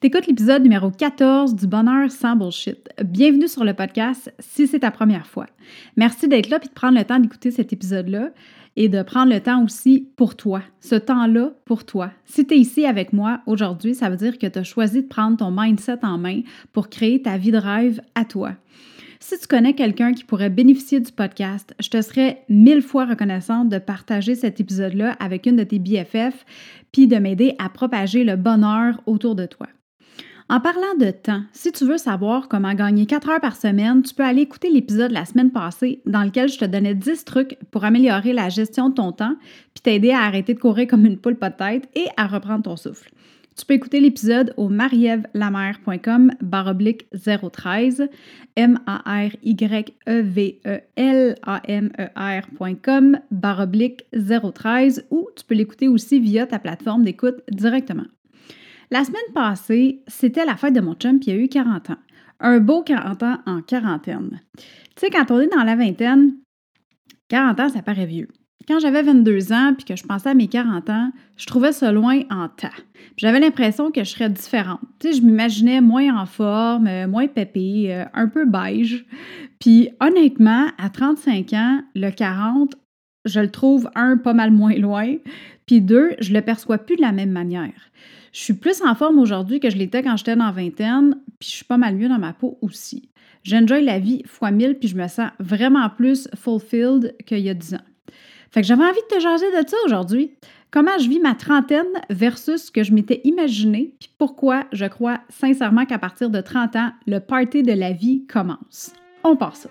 T'écoutes l'épisode numéro 14 du Bonheur sans bullshit. Bienvenue sur le podcast si c'est ta première fois. Merci d'être là et de prendre le temps d'écouter cet épisode-là et de prendre le temps aussi pour toi, ce temps-là pour toi. Si tu es ici avec moi aujourd'hui, ça veut dire que tu as choisi de prendre ton mindset en main pour créer ta vie de rêve à toi. Si tu connais quelqu'un qui pourrait bénéficier du podcast, je te serais mille fois reconnaissante de partager cet épisode-là avec une de tes BFF, puis de m'aider à propager le bonheur autour de toi. En parlant de temps, si tu veux savoir comment gagner 4 heures par semaine, tu peux aller écouter l'épisode la semaine passée dans lequel je te donnais 10 trucs pour améliorer la gestion de ton temps, puis t'aider à arrêter de courir comme une poule pas de tête et à reprendre ton souffle. Tu peux écouter l'épisode au marievlamer.com baroblique 013 M-A-R-Y-E-V-E-L-A-M-E-R.com baroblique 013 ou tu peux l'écouter aussi via ta plateforme d'écoute directement. La semaine passée, c'était la fête de mon chum, qui a eu 40 ans. Un beau 40 ans en quarantaine. Tu sais, quand on est dans la vingtaine, 40 ans, ça paraît vieux. Quand j'avais 22 ans puis que je pensais à mes 40 ans, je trouvais ça loin en temps. J'avais l'impression que je serais différente. Tu sais, je m'imaginais moins en forme, moins pépée, un peu beige. Puis honnêtement, à 35 ans, le 40, je le trouve un pas mal moins loin, puis deux, je le perçois plus de la même manière. Je suis plus en forme aujourd'hui que je l'étais quand j'étais dans vingtaine, puis je suis pas mal mieux dans ma peau aussi. J'enjoy la vie fois mille, puis je me sens vraiment plus fulfilled qu'il y a 10 ans. Fait que j'avais envie de te jaser de ça aujourd'hui. Comment je vis ma trentaine versus ce que je m'étais imaginé, puis pourquoi je crois sincèrement qu'à partir de 30 ans, le party de la vie commence. On part ça.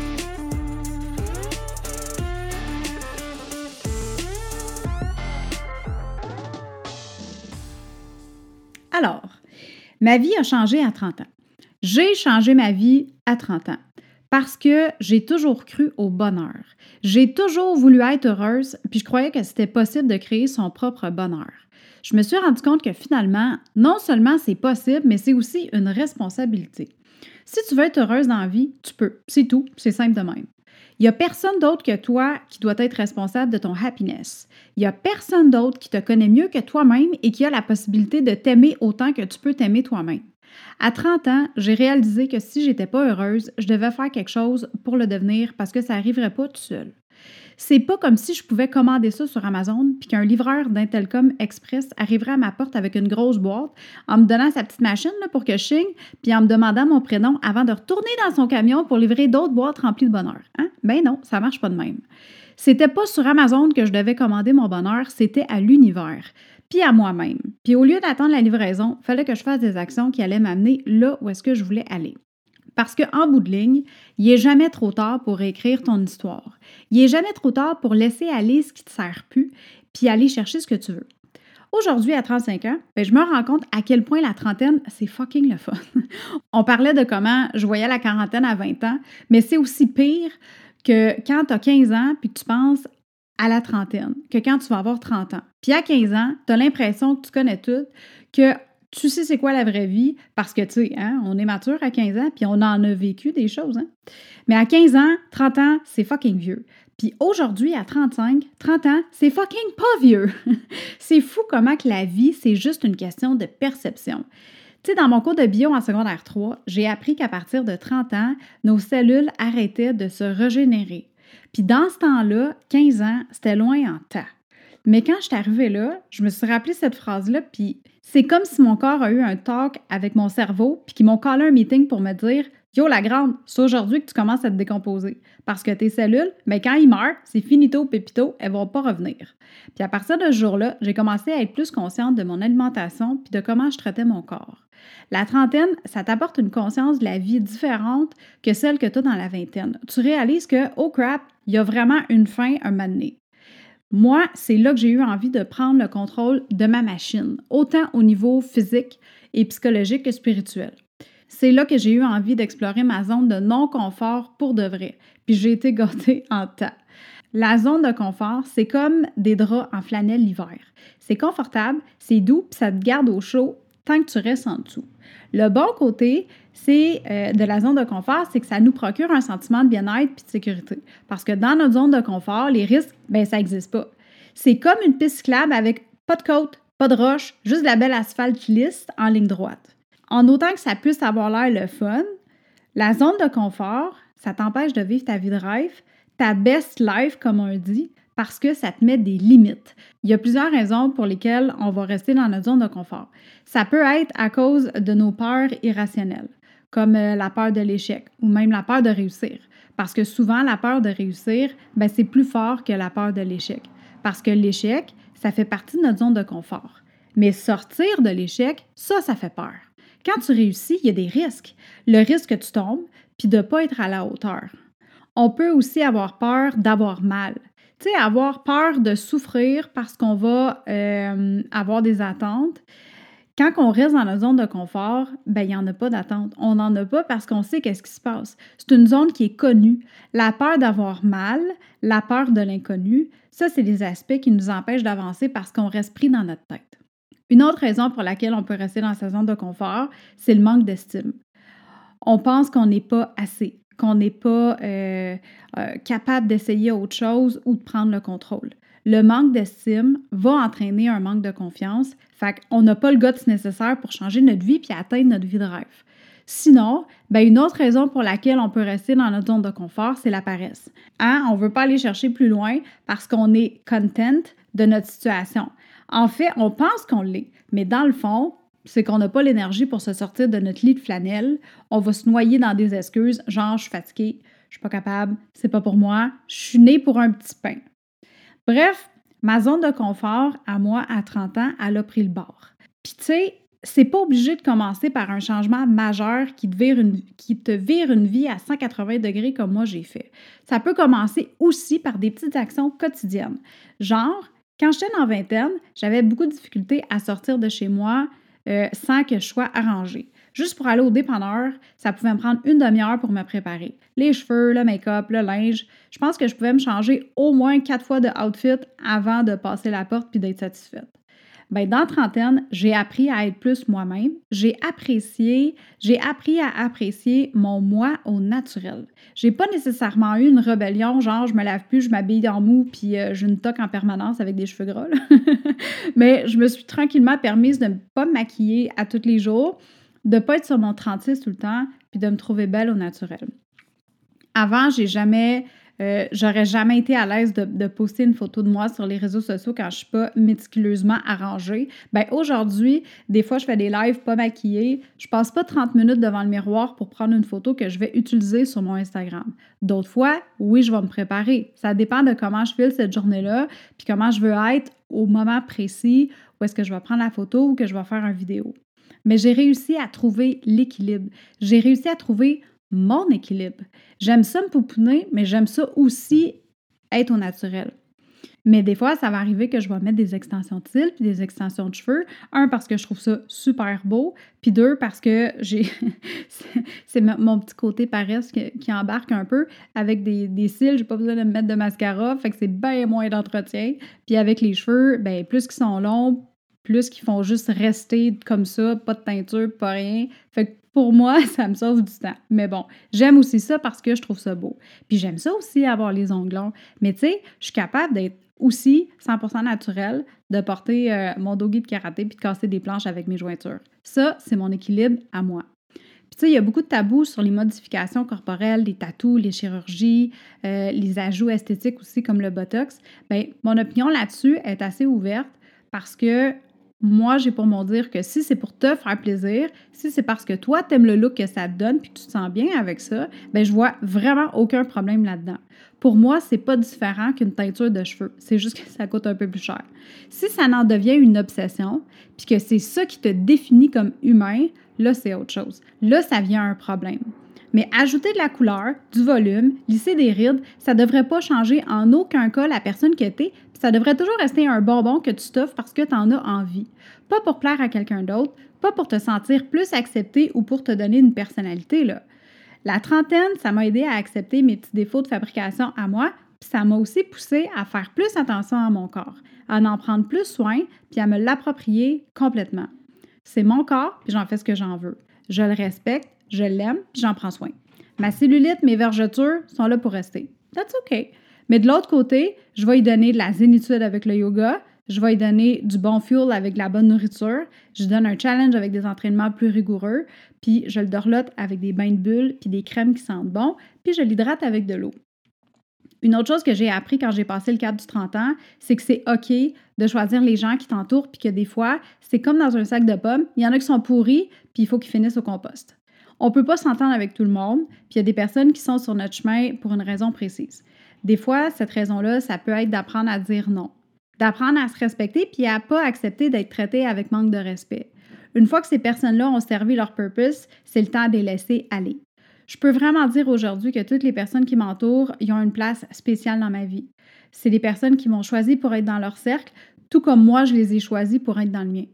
Alors, ma vie a changé à 30 ans. J'ai changé ma vie à 30 ans parce que j'ai toujours cru au bonheur. J'ai toujours voulu être heureuse, puis je croyais que c'était possible de créer son propre bonheur. Je me suis rendu compte que finalement, non seulement c'est possible, mais c'est aussi une responsabilité. Si tu veux être heureuse dans la vie, tu peux. C'est tout. C'est simple de même. Il n'y a personne d'autre que toi qui doit être responsable de ton happiness. Il n'y a personne d'autre qui te connaît mieux que toi-même et qui a la possibilité de t'aimer autant que tu peux t'aimer toi-même. À 30 ans, j'ai réalisé que si j'étais pas heureuse, je devais faire quelque chose pour le devenir parce que ça n'arriverait pas tout seul. C'est pas comme si je pouvais commander ça sur Amazon puis qu'un livreur d'Intelcom Express arriverait à ma porte avec une grosse boîte en me donnant sa petite machine pour que je signe puis en me demandant mon prénom avant de retourner dans son camion pour livrer d'autres boîtes remplies de bonheur. Hein? Ben non, ça marche pas de même. C'était pas sur Amazon que je devais commander mon bonheur, c'était à l'univers, puis à moi-même. Puis au lieu d'attendre la livraison, fallait que je fasse des actions qui allaient m'amener là où est-ce que je voulais aller. Parce qu'en bout de ligne, il n'est jamais trop tard pour écrire ton histoire. Il n'est jamais trop tard pour laisser aller ce qui ne te sert plus, puis aller chercher ce que tu veux. Aujourd'hui, à 35 ans, ben, je me rends compte à quel point la trentaine, c'est fucking le fun. On parlait de comment je voyais la quarantaine à 20 ans, mais c'est aussi pire que quand tu as 15 ans puis tu penses à la trentaine que quand tu vas avoir 30 ans. Puis à 15 ans, tu as l'impression que tu connais tout, que tu sais c'est quoi la vraie vie? Parce que, tu sais, hein, on est mature à 15 ans, puis on en a vécu des choses. Hein? Mais à 15 ans, 30 ans, c'est fucking vieux. Puis aujourd'hui, à 35, 30 ans, c'est fucking pas vieux. c'est fou comment que la vie, c'est juste une question de perception. Tu sais, dans mon cours de bio en secondaire 3, j'ai appris qu'à partir de 30 ans, nos cellules arrêtaient de se régénérer. Puis dans ce temps-là, 15 ans, c'était loin en temps. Mais quand je suis arrivée là, je me suis rappelé cette phrase-là, puis c'est comme si mon corps a eu un talk avec mon cerveau, puis qu'ils m'ont collé un meeting pour me dire Yo, la grande, c'est aujourd'hui que tu commences à te décomposer. Parce que tes cellules, mais ben, quand ils meurent, c'est finito, pépito, elles vont pas revenir. Puis à partir de ce jour-là, j'ai commencé à être plus consciente de mon alimentation puis de comment je traitais mon corps. La trentaine, ça t'apporte une conscience de la vie différente que celle que tu as dans la vingtaine. Tu réalises que, oh crap, il y a vraiment une fin, un moment. Moi, c'est là que j'ai eu envie de prendre le contrôle de ma machine, autant au niveau physique et psychologique que spirituel. c'est là que j'ai eu envie d'explorer ma zone de non-confort pour de vrai. Puis j'ai été gâtée en temps. La zone de confort, c'est comme des draps en flanelle l'hiver. C'est confortable, c'est doux, puis ça te garde au chaud tant que tu restes en dessous. Le bon côté, c'est euh, de la zone de confort, c'est que ça nous procure un sentiment de bien-être et de sécurité. Parce que dans notre zone de confort, les risques, ben ça n'existe pas. C'est comme une piste cyclable avec pas de côte, pas de roche, juste de la belle asphalte lisse en ligne droite. En autant que ça puisse avoir l'air le fun, la zone de confort, ça t'empêche de vivre ta vie de rêve, ta best life, comme on dit, parce que ça te met des limites. Il y a plusieurs raisons pour lesquelles on va rester dans notre zone de confort. Ça peut être à cause de nos peurs irrationnelles, comme euh, la peur de l'échec ou même la peur de réussir. Parce que souvent, la peur de réussir, ben, c'est plus fort que la peur de l'échec. Parce que l'échec, ça fait partie de notre zone de confort. Mais sortir de l'échec, ça, ça fait peur. Quand tu réussis, il y a des risques. Le risque que tu tombes, puis de ne pas être à la hauteur. On peut aussi avoir peur d'avoir mal. Tu avoir peur de souffrir parce qu'on va euh, avoir des attentes. Quand on reste dans la zone de confort, ben il n'y en a pas d'attente. On n'en a pas parce qu'on sait qu'est-ce qui se passe. C'est une zone qui est connue. La peur d'avoir mal, la peur de l'inconnu, ça, c'est des aspects qui nous empêchent d'avancer parce qu'on reste pris dans notre tête. Une autre raison pour laquelle on peut rester dans sa zone de confort, c'est le manque d'estime. On pense qu'on n'est pas assez, qu'on n'est pas euh, euh, capable d'essayer autre chose ou de prendre le contrôle. Le manque d'estime va entraîner un manque de confiance, fait qu'on n'a pas le guts nécessaire pour changer notre vie puis atteindre notre vie de rêve. Sinon, ben une autre raison pour laquelle on peut rester dans notre zone de confort, c'est la paresse. Hein? On ne veut pas aller chercher plus loin parce qu'on est content de notre situation. En fait, on pense qu'on l'est, mais dans le fond, c'est qu'on n'a pas l'énergie pour se sortir de notre lit de flanelle. On va se noyer dans des excuses, genre je suis fatiguée, je suis pas capable, c'est pas pour moi, je suis née pour un petit pain. Bref, ma zone de confort à moi à 30 ans, elle a pris le bord. Puis tu sais, c'est pas obligé de commencer par un changement majeur qui te, vire une, qui te vire une vie à 180 degrés comme moi j'ai fait. Ça peut commencer aussi par des petites actions quotidiennes. Genre, quand j'étais en vingtaine, j'avais beaucoup de difficultés à sortir de chez moi euh, sans que je sois arrangée. Juste pour aller au dépanneur, ça pouvait me prendre une demi-heure pour me préparer. Les cheveux, le make-up, le linge. Je pense que je pouvais me changer au moins quatre fois de outfit avant de passer la porte puis d'être satisfaite. Ben, dans trentaine, j'ai appris à être plus moi-même. J'ai apprécié, j'ai appris à apprécier mon moi au naturel. J'ai pas nécessairement eu une rébellion, genre je me lave plus, je m'habille en mou, puis euh, je ne toque en permanence avec des cheveux gras. Mais je me suis tranquillement permise de ne pas me maquiller à tous les jours, de pas être sur mon 36 tout le temps, puis de me trouver belle au naturel. Avant, j'ai jamais euh, j'aurais jamais été à l'aise de, poster une photo de moi sur les réseaux sociaux quand je suis pas méticuleusement arrangée. Ben aujourd'hui, des fois, je fais des lives pas maquillés. Je passe pas 30 minutes devant le miroir pour prendre une photo que je vais utiliser sur mon Instagram. D'autres fois, oui, je vais me préparer. Ça dépend de comment je file cette journée-là, puis comment je veux être au moment précis où est-ce que je vais prendre la photo ou que je vais faire une vidéo. Mais j'ai réussi à trouver l'équilibre. J'ai réussi à trouver mon équilibre. J'aime ça me pouponner, mais j'aime ça aussi être au naturel. Mais des fois, ça va arriver que je vais mettre des extensions de cils puis des extensions de cheveux. Un, parce que je trouve ça super beau. Puis deux, parce que j'ai. c'est mon petit côté paresse qui, embarque un peu. Avec des, des cils, j'ai pas besoin de me mettre de mascara. Fait que c'est bien moins d'entretien. Puis avec les cheveux, ben plus qu'ils sont longs, plus qu'ils font juste rester comme ça, pas de teinture, pas rien. Fait que pour moi, ça me sauve du temps. Mais bon, j'aime aussi ça parce que je trouve ça beau. Puis j'aime ça aussi avoir les ongles longs. Mais tu sais, je suis capable d'être aussi 100% naturel, de porter euh, mon doggy de karaté puis de casser des planches avec mes jointures. Ça, c'est mon équilibre à moi. Puis tu sais, il y a beaucoup de tabous sur les modifications corporelles, les tatous, les chirurgies, euh, les ajouts esthétiques aussi comme le Botox. Bien, mon opinion là-dessus est assez ouverte parce que moi, j'ai pour mon dire que si c'est pour te faire plaisir, si c'est parce que toi, tu aimes le look que ça te donne puis tu te sens bien avec ça, ben je vois vraiment aucun problème là-dedans. Pour moi, c'est pas différent qu'une teinture de cheveux. C'est juste que ça coûte un peu plus cher. Si ça en devient une obsession, puis que c'est ça qui te définit comme humain, là, c'est autre chose. Là, ça vient un problème. Mais ajouter de la couleur, du volume, lisser des rides, ça ne devrait pas changer en aucun cas la personne que tu es, ça devrait toujours rester un bonbon que tu t'offres parce que tu en as envie. Pas pour plaire à quelqu'un d'autre, pas pour te sentir plus accepté ou pour te donner une personnalité. Là. La trentaine, ça m'a aidé à accepter mes petits défauts de fabrication à moi, puis ça m'a aussi poussé à faire plus attention à mon corps, à en prendre plus soin, puis à me l'approprier complètement. C'est mon corps, puis j'en fais ce que j'en veux. Je le respecte, je l'aime, puis j'en prends soin. Ma cellulite, mes vergetures sont là pour rester. That's OK. Mais de l'autre côté, je vais y donner de la zénitude avec le yoga, je vais y donner du bon fuel avec la bonne nourriture, je donne un challenge avec des entraînements plus rigoureux, puis je le dorlote avec des bains de bulles, puis des crèmes qui sentent bon, puis je l'hydrate avec de l'eau. Une autre chose que j'ai appris quand j'ai passé le cap du 30 ans, c'est que c'est OK de choisir les gens qui t'entourent, puis que des fois, c'est comme dans un sac de pommes, il y en a qui sont pourris, puis il faut qu'ils finissent au compost. On peut pas s'entendre avec tout le monde, puis il y a des personnes qui sont sur notre chemin pour une raison précise. Des fois, cette raison-là, ça peut être d'apprendre à dire non, d'apprendre à se respecter, puis à pas accepter d'être traité avec manque de respect. Une fois que ces personnes-là ont servi leur purpose, c'est le temps de les laisser aller. Je peux vraiment dire aujourd'hui que toutes les personnes qui m'entourent y ont une place spéciale dans ma vie. C'est des personnes qui m'ont choisi pour être dans leur cercle, tout comme moi, je les ai choisis pour être dans le mien.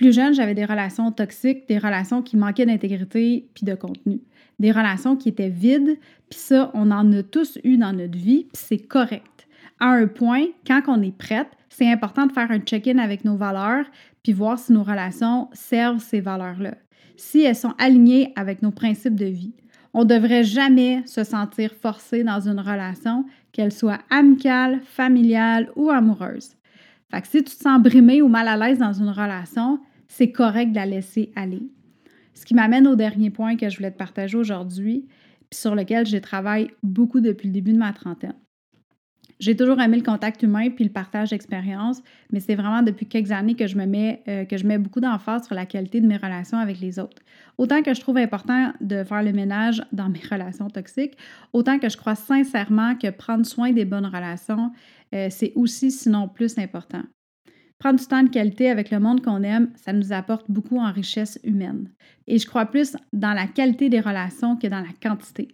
Plus jeune, j'avais des relations toxiques, des relations qui manquaient d'intégrité puis de contenu, des relations qui étaient vides, puis ça, on en a tous eu dans notre vie, puis c'est correct. À un point, quand on est prête, c'est important de faire un check-in avec nos valeurs, puis voir si nos relations servent ces valeurs-là, si elles sont alignées avec nos principes de vie. On ne devrait jamais se sentir forcé dans une relation, qu'elle soit amicale, familiale ou amoureuse. Fait que si tu te sens brimé ou mal à l'aise dans une relation, c'est correct de la laisser aller. Ce qui m'amène au dernier point que je voulais te partager aujourd'hui, puis sur lequel je travaille beaucoup depuis le début de ma trentaine. J'ai toujours aimé le contact humain puis le partage d'expériences, mais c'est vraiment depuis quelques années que je me mets euh, que je mets beaucoup d'emphase sur la qualité de mes relations avec les autres. Autant que je trouve important de faire le ménage dans mes relations toxiques, autant que je crois sincèrement que prendre soin des bonnes relations, euh, c'est aussi sinon plus important. Prendre du temps de qualité avec le monde qu'on aime, ça nous apporte beaucoup en richesse humaine. Et je crois plus dans la qualité des relations que dans la quantité.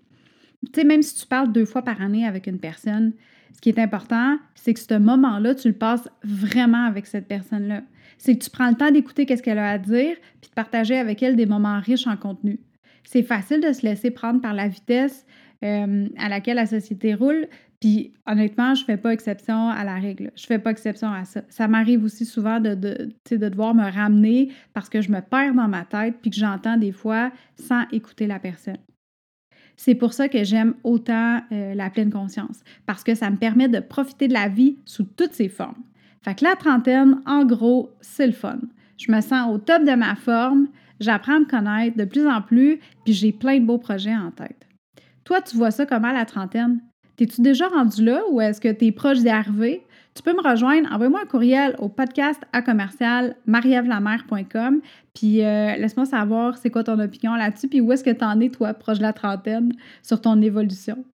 Tu sais, même si tu parles deux fois par année avec une personne, ce qui est important, c'est que ce moment-là, tu le passes vraiment avec cette personne-là. C'est que tu prends le temps d'écouter qu'est-ce qu'elle a à dire, puis de partager avec elle des moments riches en contenu. C'est facile de se laisser prendre par la vitesse euh, à laquelle la société roule, puis honnêtement, je fais pas exception à la règle. Je fais pas exception à ça. Ça m'arrive aussi souvent de, de, de devoir me ramener parce que je me perds dans ma tête puis que j'entends des fois sans écouter la personne. C'est pour ça que j'aime autant euh, la pleine conscience, parce que ça me permet de profiter de la vie sous toutes ses formes. Fait que la trentaine, en gros, c'est le fun. Je me sens au top de ma forme, j'apprends à me connaître de plus en plus, puis j'ai plein de beaux projets en tête. Toi, tu vois ça comment la trentaine? T'es-tu déjà rendu là ou est-ce que tu es proche d'y arriver? Tu peux me rejoindre, envoie-moi un courriel au podcast à commercial puis euh, laisse-moi savoir c'est quoi ton opinion là-dessus, puis où est-ce que tu en es, toi, proche de la trentaine, sur ton évolution.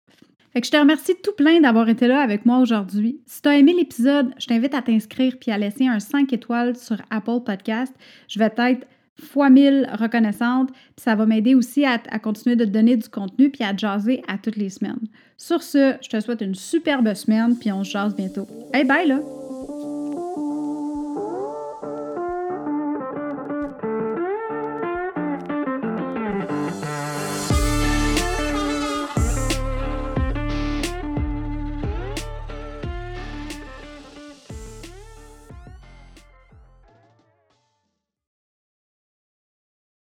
Fait que je te remercie tout plein d'avoir été là avec moi aujourd'hui. Si tu as aimé l'épisode, je t'invite à t'inscrire puis à laisser un 5 étoiles sur Apple Podcast. Je vais être fois mille reconnaissante. Puis ça va m'aider aussi à, continuer de te donner du contenu puis à jaser à toutes les semaines. Sur ce, je te souhaite une superbe semaine puis on se jase bientôt. Hey, bye là!